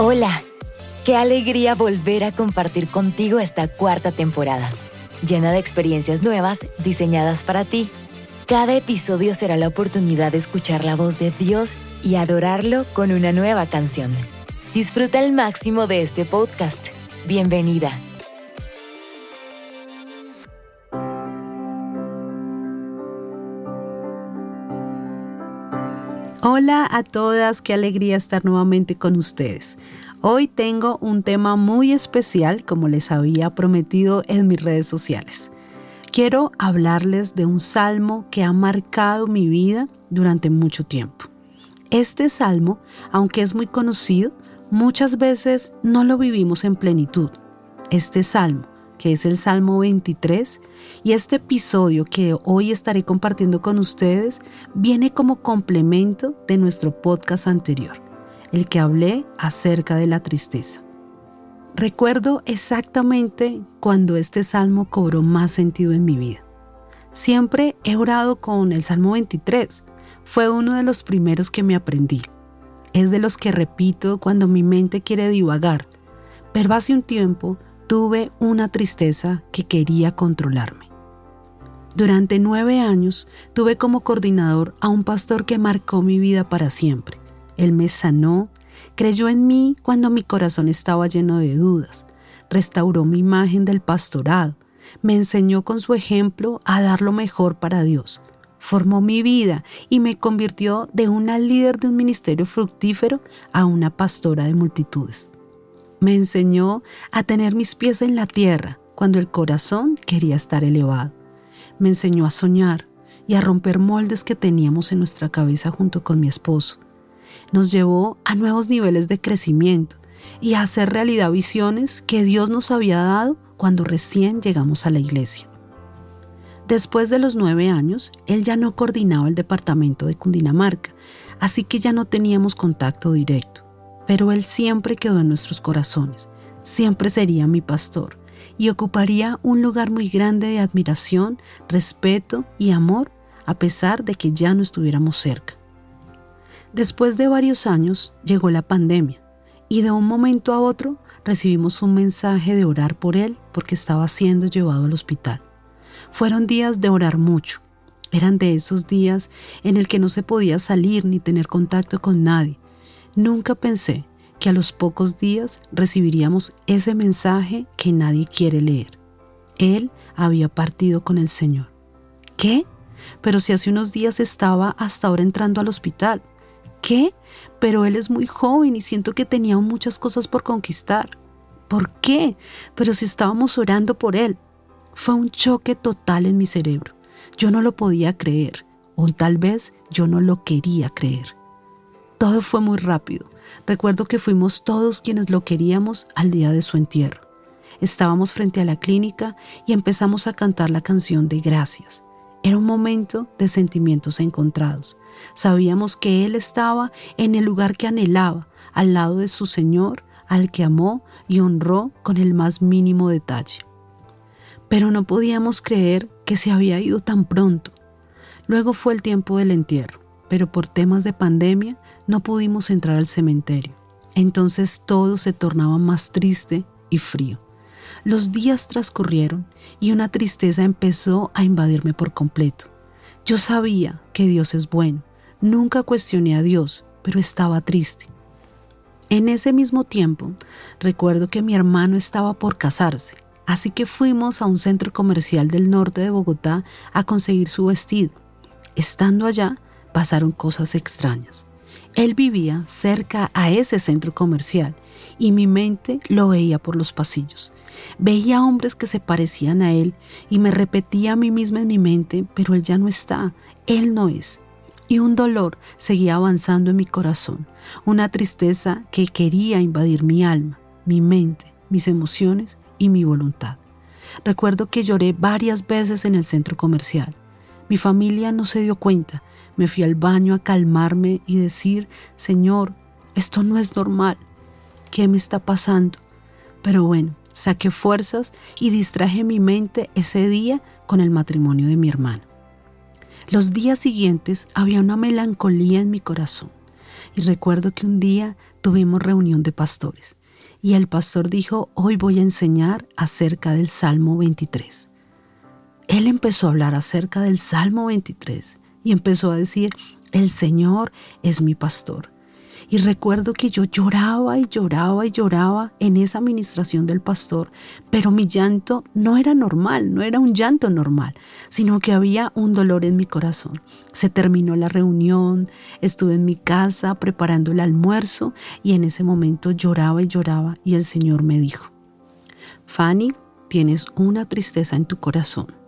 Hola, qué alegría volver a compartir contigo esta cuarta temporada, llena de experiencias nuevas diseñadas para ti. Cada episodio será la oportunidad de escuchar la voz de Dios y adorarlo con una nueva canción. Disfruta al máximo de este podcast. Bienvenida. Hola a todas, qué alegría estar nuevamente con ustedes. Hoy tengo un tema muy especial, como les había prometido en mis redes sociales. Quiero hablarles de un salmo que ha marcado mi vida durante mucho tiempo. Este salmo, aunque es muy conocido, muchas veces no lo vivimos en plenitud. Este salmo que es el Salmo 23, y este episodio que hoy estaré compartiendo con ustedes viene como complemento de nuestro podcast anterior, el que hablé acerca de la tristeza. Recuerdo exactamente cuando este salmo cobró más sentido en mi vida. Siempre he orado con el Salmo 23. Fue uno de los primeros que me aprendí. Es de los que repito cuando mi mente quiere divagar. Pero hace un tiempo tuve una tristeza que quería controlarme. Durante nueve años tuve como coordinador a un pastor que marcó mi vida para siempre. Él me sanó, creyó en mí cuando mi corazón estaba lleno de dudas, restauró mi imagen del pastorado, me enseñó con su ejemplo a dar lo mejor para Dios, formó mi vida y me convirtió de una líder de un ministerio fructífero a una pastora de multitudes. Me enseñó a tener mis pies en la tierra cuando el corazón quería estar elevado. Me enseñó a soñar y a romper moldes que teníamos en nuestra cabeza junto con mi esposo. Nos llevó a nuevos niveles de crecimiento y a hacer realidad visiones que Dios nos había dado cuando recién llegamos a la iglesia. Después de los nueve años, él ya no coordinaba el departamento de Cundinamarca, así que ya no teníamos contacto directo pero Él siempre quedó en nuestros corazones, siempre sería mi pastor y ocuparía un lugar muy grande de admiración, respeto y amor a pesar de que ya no estuviéramos cerca. Después de varios años llegó la pandemia y de un momento a otro recibimos un mensaje de orar por él porque estaba siendo llevado al hospital. Fueron días de orar mucho. Eran de esos días en el que no se podía salir ni tener contacto con nadie, Nunca pensé que a los pocos días recibiríamos ese mensaje que nadie quiere leer. Él había partido con el Señor. ¿Qué? Pero si hace unos días estaba hasta ahora entrando al hospital. ¿Qué? Pero él es muy joven y siento que tenía muchas cosas por conquistar. ¿Por qué? Pero si estábamos orando por él. Fue un choque total en mi cerebro. Yo no lo podía creer, o tal vez yo no lo quería creer. Todo fue muy rápido. Recuerdo que fuimos todos quienes lo queríamos al día de su entierro. Estábamos frente a la clínica y empezamos a cantar la canción de gracias. Era un momento de sentimientos encontrados. Sabíamos que Él estaba en el lugar que anhelaba, al lado de su Señor, al que amó y honró con el más mínimo detalle. Pero no podíamos creer que se había ido tan pronto. Luego fue el tiempo del entierro, pero por temas de pandemia no pudimos entrar al cementerio. Entonces todo se tornaba más triste y frío. Los días transcurrieron y una tristeza empezó a invadirme por completo. Yo sabía que Dios es bueno, nunca cuestioné a Dios, pero estaba triste. En ese mismo tiempo, recuerdo que mi hermano estaba por casarse, así que fuimos a un centro comercial del norte de Bogotá a conseguir su vestido. Estando allá, pasaron cosas extrañas. Él vivía cerca a ese centro comercial y mi mente lo veía por los pasillos. Veía hombres que se parecían a él y me repetía a mí misma en mi mente, pero él ya no está, él no es. Y un dolor seguía avanzando en mi corazón, una tristeza que quería invadir mi alma, mi mente, mis emociones y mi voluntad. Recuerdo que lloré varias veces en el centro comercial. Mi familia no se dio cuenta, me fui al baño a calmarme y decir, Señor, esto no es normal. ¿Qué me está pasando? Pero bueno, saqué fuerzas y distraje mi mente ese día con el matrimonio de mi hermano. Los días siguientes había una melancolía en mi corazón y recuerdo que un día tuvimos reunión de pastores y el pastor dijo, hoy voy a enseñar acerca del Salmo 23. Él empezó a hablar acerca del Salmo 23 y empezó a decir, el Señor es mi pastor y recuerdo que yo lloraba y lloraba y lloraba en esa administración del pastor, pero mi llanto no era normal, no era un llanto normal, sino que había un dolor en mi corazón. Se terminó la reunión, estuve en mi casa preparando el almuerzo y en ese momento lloraba y lloraba y el Señor me dijo, Fanny, tienes una tristeza en tu corazón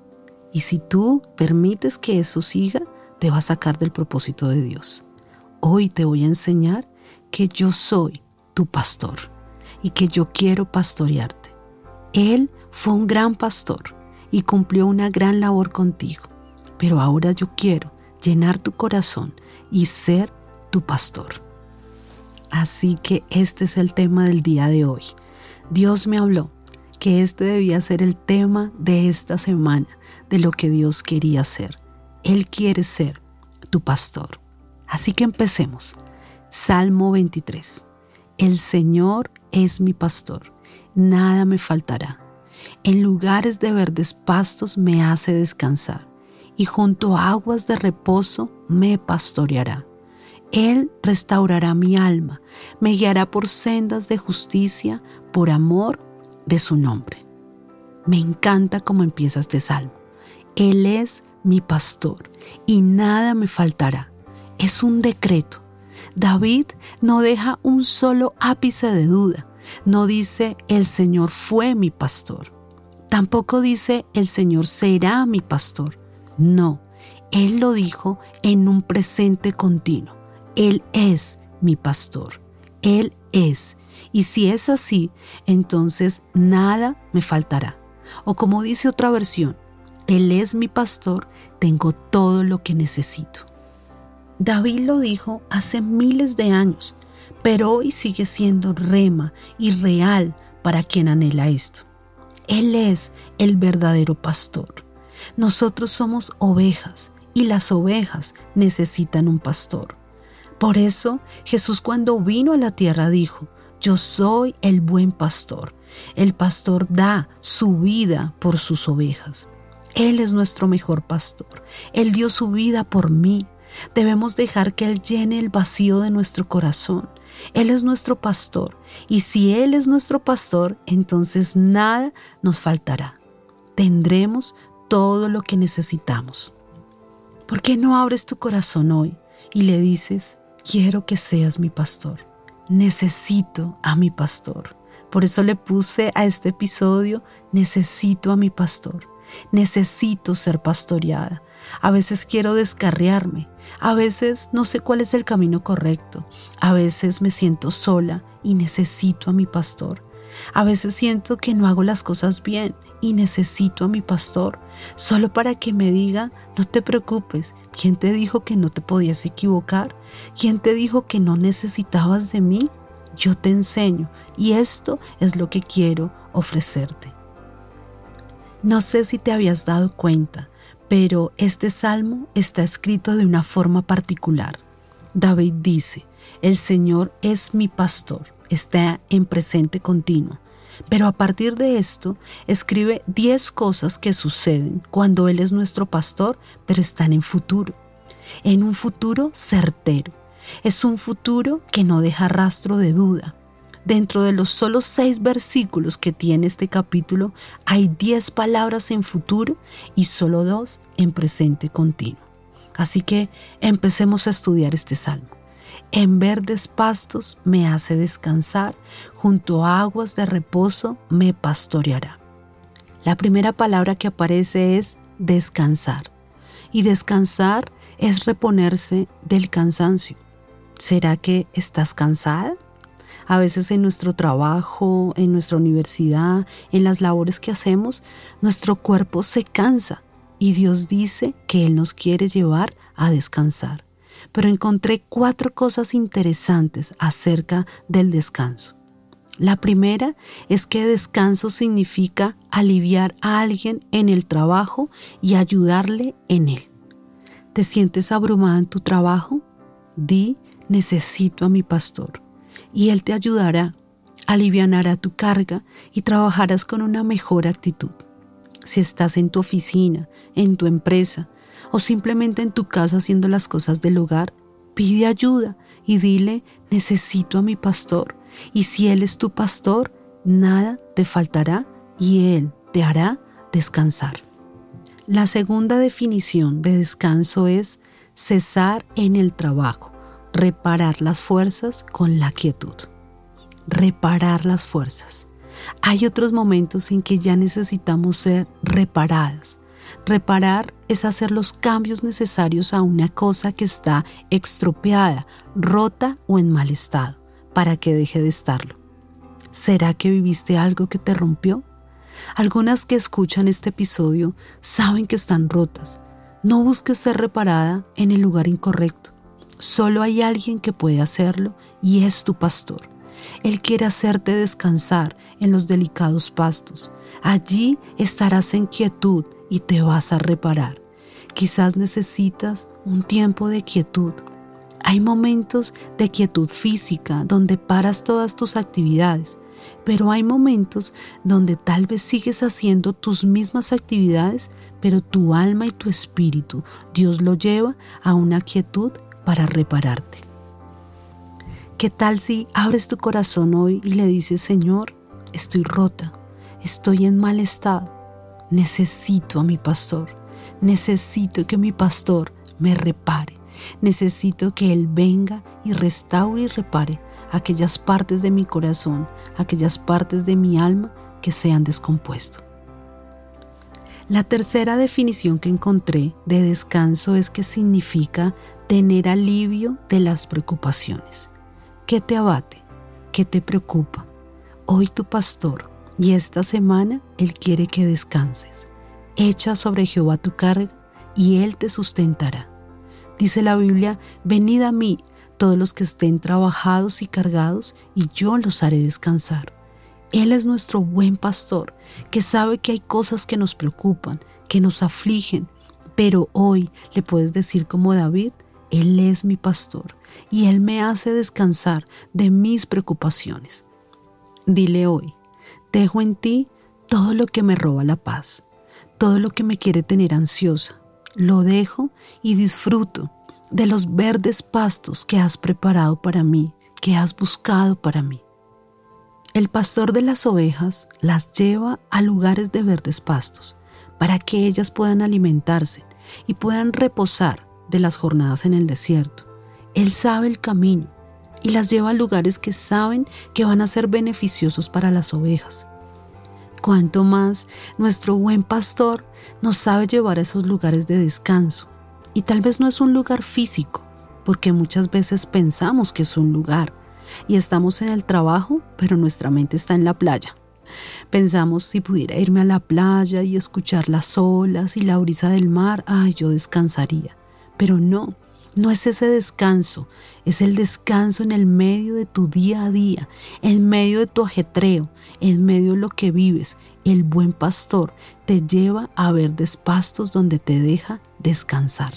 y si tú permites que eso siga, te va a sacar del propósito de Dios. Hoy te voy a enseñar que yo soy tu pastor y que yo quiero pastorearte. Él fue un gran pastor y cumplió una gran labor contigo, pero ahora yo quiero llenar tu corazón y ser tu pastor. Así que este es el tema del día de hoy. Dios me habló que este debía ser el tema de esta semana, de lo que Dios quería hacer. Él quiere ser tu pastor. Así que empecemos. Salmo 23. El Señor es mi pastor, nada me faltará. En lugares de verdes pastos me hace descansar, y junto a aguas de reposo me pastoreará. Él restaurará mi alma, me guiará por sendas de justicia, por amor de su nombre. Me encanta cómo empieza este salmo. Él es mi pastor y nada me faltará. Es un decreto David no deja un solo ápice de duda. No dice, el Señor fue mi pastor. Tampoco dice, el Señor será mi pastor. No, Él lo dijo en un presente continuo. Él es mi pastor. Él es. Y si es así, entonces nada me faltará. O como dice otra versión, Él es mi pastor, tengo todo lo que necesito. David lo dijo hace miles de años, pero hoy sigue siendo rema y real para quien anhela esto. Él es el verdadero pastor. Nosotros somos ovejas y las ovejas necesitan un pastor. Por eso Jesús cuando vino a la tierra dijo, yo soy el buen pastor. El pastor da su vida por sus ovejas. Él es nuestro mejor pastor. Él dio su vida por mí. Debemos dejar que Él llene el vacío de nuestro corazón. Él es nuestro pastor y si Él es nuestro pastor, entonces nada nos faltará. Tendremos todo lo que necesitamos. ¿Por qué no abres tu corazón hoy y le dices, quiero que seas mi pastor? Necesito a mi pastor. Por eso le puse a este episodio, necesito a mi pastor. Necesito ser pastoreada. A veces quiero descarriarme, a veces no sé cuál es el camino correcto, a veces me siento sola y necesito a mi pastor. A veces siento que no hago las cosas bien y necesito a mi pastor, solo para que me diga, no te preocupes, ¿quién te dijo que no te podías equivocar? ¿Quién te dijo que no necesitabas de mí? Yo te enseño y esto es lo que quiero ofrecerte. No sé si te habías dado cuenta, pero este salmo está escrito de una forma particular. David dice, el Señor es mi pastor, está en presente continuo. Pero a partir de esto, escribe 10 cosas que suceden cuando Él es nuestro pastor, pero están en futuro. En un futuro certero. Es un futuro que no deja rastro de duda. Dentro de los solo seis versículos que tiene este capítulo, hay diez palabras en futuro y solo dos en presente continuo. Así que empecemos a estudiar este salmo. En verdes pastos me hace descansar, junto a aguas de reposo me pastoreará. La primera palabra que aparece es descansar. Y descansar es reponerse del cansancio. ¿Será que estás cansada? A veces en nuestro trabajo, en nuestra universidad, en las labores que hacemos, nuestro cuerpo se cansa y Dios dice que Él nos quiere llevar a descansar. Pero encontré cuatro cosas interesantes acerca del descanso. La primera es que descanso significa aliviar a alguien en el trabajo y ayudarle en él. ¿Te sientes abrumada en tu trabajo? Di, necesito a mi pastor. Y Él te ayudará, aliviará tu carga y trabajarás con una mejor actitud. Si estás en tu oficina, en tu empresa o simplemente en tu casa haciendo las cosas del hogar, pide ayuda y dile, necesito a mi pastor. Y si Él es tu pastor, nada te faltará y Él te hará descansar. La segunda definición de descanso es cesar en el trabajo, reparar las fuerzas con la quietud. Reparar las fuerzas. Hay otros momentos en que ya necesitamos ser reparadas. Reparar es hacer los cambios necesarios a una cosa que está estropeada, rota o en mal estado, para que deje de estarlo. ¿Será que viviste algo que te rompió? Algunas que escuchan este episodio saben que están rotas. No busques ser reparada en el lugar incorrecto. Solo hay alguien que puede hacerlo y es tu pastor. Él quiere hacerte descansar en los delicados pastos. Allí estarás en quietud y te vas a reparar. Quizás necesitas un tiempo de quietud. Hay momentos de quietud física donde paras todas tus actividades pero hay momentos donde tal vez sigues haciendo tus mismas actividades, pero tu alma y tu espíritu, Dios lo lleva a una quietud para repararte. ¿Qué tal si abres tu corazón hoy y le dices, Señor, estoy rota, estoy en mal estado, necesito a mi pastor, necesito que mi pastor me repare, necesito que Él venga y restaure y repare aquellas partes de mi corazón, aquellas partes de mi alma que se han descompuesto. La tercera definición que encontré de descanso es que significa tener alivio de las preocupaciones. ¿Qué te abate? ¿Qué te preocupa? Hoy tu pastor y esta semana Él quiere que descanses. Echa sobre Jehová tu carga y Él te sustentará. Dice la Biblia, venid a mí todos los que estén trabajados y cargados, y yo los haré descansar. Él es nuestro buen pastor, que sabe que hay cosas que nos preocupan, que nos afligen, pero hoy le puedes decir como David, Él es mi pastor, y Él me hace descansar de mis preocupaciones. Dile hoy, dejo en ti todo lo que me roba la paz, todo lo que me quiere tener ansiosa, lo dejo y disfruto de los verdes pastos que has preparado para mí, que has buscado para mí. El pastor de las ovejas las lleva a lugares de verdes pastos para que ellas puedan alimentarse y puedan reposar de las jornadas en el desierto. Él sabe el camino y las lleva a lugares que saben que van a ser beneficiosos para las ovejas. Cuanto más nuestro buen pastor nos sabe llevar a esos lugares de descanso, y tal vez no es un lugar físico, porque muchas veces pensamos que es un lugar y estamos en el trabajo, pero nuestra mente está en la playa. Pensamos si pudiera irme a la playa y escuchar las olas y la brisa del mar, ay, yo descansaría. Pero no, no es ese descanso, es el descanso en el medio de tu día a día, en medio de tu ajetreo, en medio de lo que vives. El buen pastor te lleva a ver despastos donde te deja descansar.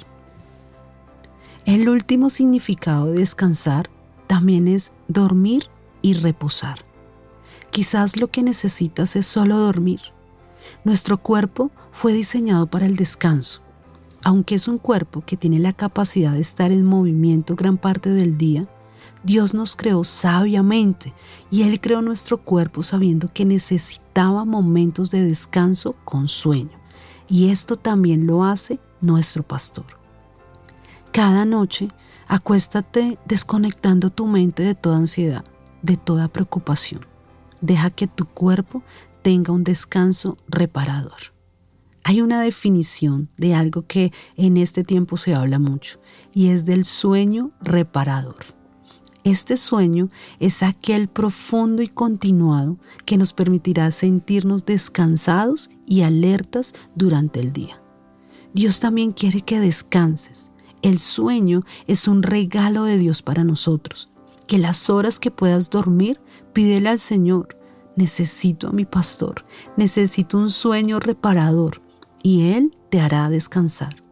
El último significado de descansar también es dormir y reposar. Quizás lo que necesitas es solo dormir. Nuestro cuerpo fue diseñado para el descanso. Aunque es un cuerpo que tiene la capacidad de estar en movimiento gran parte del día, Dios nos creó sabiamente y Él creó nuestro cuerpo sabiendo que necesitaba momentos de descanso con sueño. Y esto también lo hace nuestro pastor. Cada noche acuéstate desconectando tu mente de toda ansiedad, de toda preocupación. Deja que tu cuerpo tenga un descanso reparador. Hay una definición de algo que en este tiempo se habla mucho y es del sueño reparador. Este sueño es aquel profundo y continuado que nos permitirá sentirnos descansados y alertas durante el día. Dios también quiere que descanses, el sueño es un regalo de Dios para nosotros. Que las horas que puedas dormir, pídele al Señor. Necesito a mi pastor, necesito un sueño reparador y Él te hará descansar.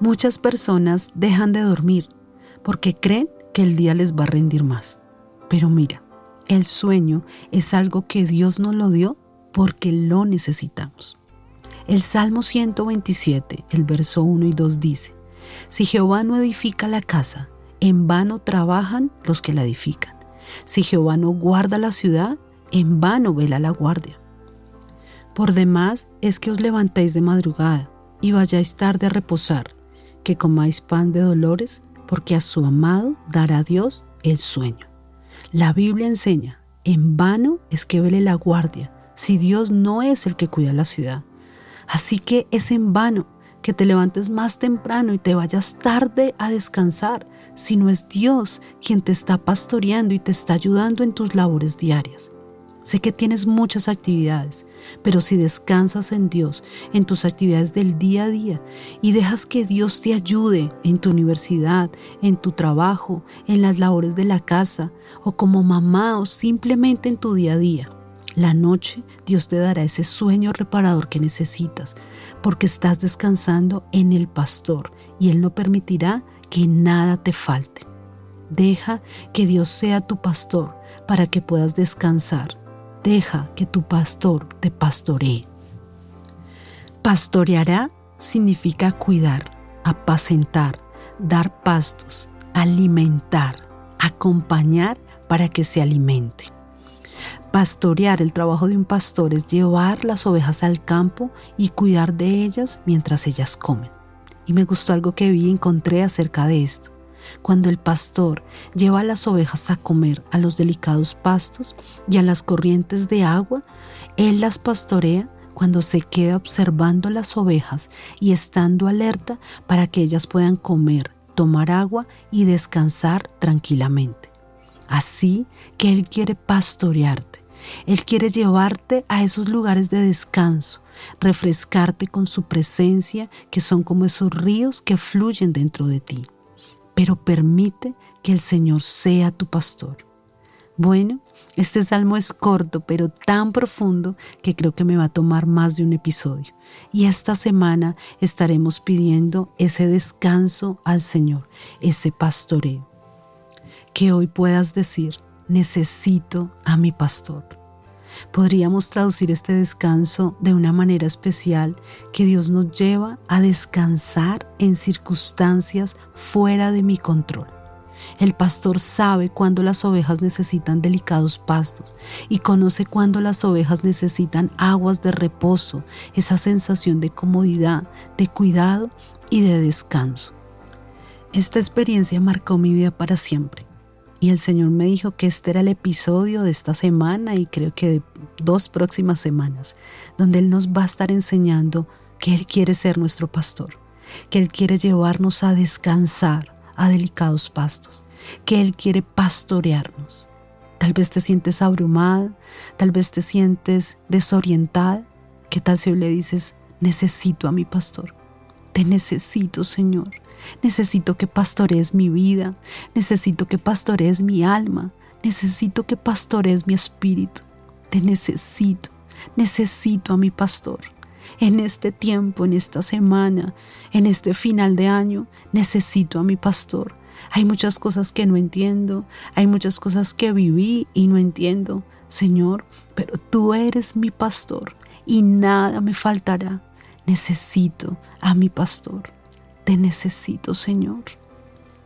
Muchas personas dejan de dormir porque creen que el día les va a rendir más. Pero mira, el sueño es algo que Dios nos lo dio porque lo necesitamos. El Salmo 127, el verso 1 y 2 dice, Si Jehová no edifica la casa, en vano trabajan los que la edifican. Si Jehová no guarda la ciudad, en vano vela la guardia. Por demás es que os levantéis de madrugada y vayáis tarde a reposar, que comáis pan de dolores, porque a su amado dará Dios el sueño. La Biblia enseña, en vano es que vele la guardia, si Dios no es el que cuida la ciudad. Así que es en vano que te levantes más temprano y te vayas tarde a descansar, si no es Dios quien te está pastoreando y te está ayudando en tus labores diarias. Sé que tienes muchas actividades, pero si descansas en Dios, en tus actividades del día a día, y dejas que Dios te ayude en tu universidad, en tu trabajo, en las labores de la casa, o como mamá, o simplemente en tu día a día, la noche Dios te dará ese sueño reparador que necesitas, porque estás descansando en el pastor y Él no permitirá que nada te falte. Deja que Dios sea tu pastor para que puedas descansar. Deja que tu pastor te pastoree. Pastoreará significa cuidar, apacentar, dar pastos, alimentar, acompañar para que se alimente. Pastorear, el trabajo de un pastor es llevar las ovejas al campo y cuidar de ellas mientras ellas comen. Y me gustó algo que vi y encontré acerca de esto. Cuando el pastor lleva a las ovejas a comer a los delicados pastos y a las corrientes de agua, él las pastorea cuando se queda observando las ovejas y estando alerta para que ellas puedan comer, tomar agua y descansar tranquilamente. Así que Él quiere pastorearte él quiere llevarte a esos lugares de descanso, refrescarte con su presencia, que son como esos ríos que fluyen dentro de ti. Pero permite que el Señor sea tu pastor. Bueno, este salmo es corto, pero tan profundo que creo que me va a tomar más de un episodio. Y esta semana estaremos pidiendo ese descanso al Señor, ese pastoreo. Que hoy puedas decir, necesito a mi pastor. Podríamos traducir este descanso de una manera especial que Dios nos lleva a descansar en circunstancias fuera de mi control. El pastor sabe cuándo las ovejas necesitan delicados pastos y conoce cuándo las ovejas necesitan aguas de reposo, esa sensación de comodidad, de cuidado y de descanso. Esta experiencia marcó mi vida para siempre. Y el Señor me dijo que este era el episodio de esta semana y creo que de dos próximas semanas, donde Él nos va a estar enseñando que Él quiere ser nuestro pastor, que Él quiere llevarnos a descansar a delicados pastos, que Él quiere pastorearnos. Tal vez te sientes abrumada, tal vez te sientes desorientada. ¿Qué tal si hoy le dices, necesito a mi pastor? Te necesito, Señor. Necesito que pastorees mi vida, necesito que pastorees mi alma, necesito que pastorees mi espíritu. Te necesito, necesito a mi pastor. En este tiempo, en esta semana, en este final de año, necesito a mi pastor. Hay muchas cosas que no entiendo, hay muchas cosas que viví y no entiendo, Señor, pero tú eres mi pastor y nada me faltará. Necesito a mi pastor. Te necesito, Señor.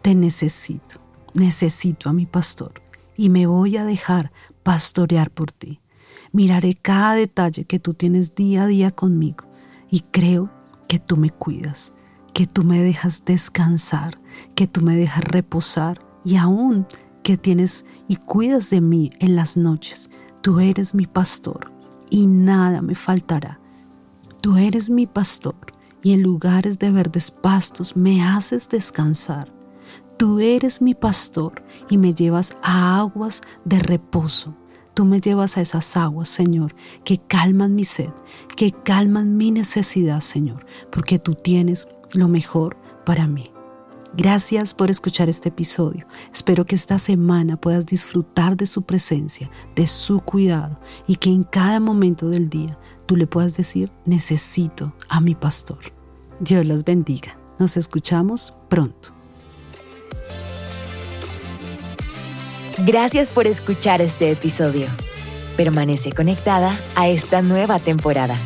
Te necesito. Necesito a mi pastor y me voy a dejar pastorear por ti. Miraré cada detalle que tú tienes día a día conmigo y creo que tú me cuidas, que tú me dejas descansar, que tú me dejas reposar y aún que tienes y cuidas de mí en las noches. Tú eres mi pastor y nada me faltará. Tú eres mi pastor y en lugares de verdes pastos me haces descansar. Tú eres mi pastor y me llevas a aguas de reposo. Tú me llevas a esas aguas, Señor, que calman mi sed, que calman mi necesidad, Señor, porque tú tienes lo mejor para mí. Gracias por escuchar este episodio. Espero que esta semana puedas disfrutar de su presencia, de su cuidado y que en cada momento del día tú le puedas decir, necesito a mi pastor. Dios los bendiga. Nos escuchamos pronto. Gracias por escuchar este episodio. Permanece conectada a esta nueva temporada.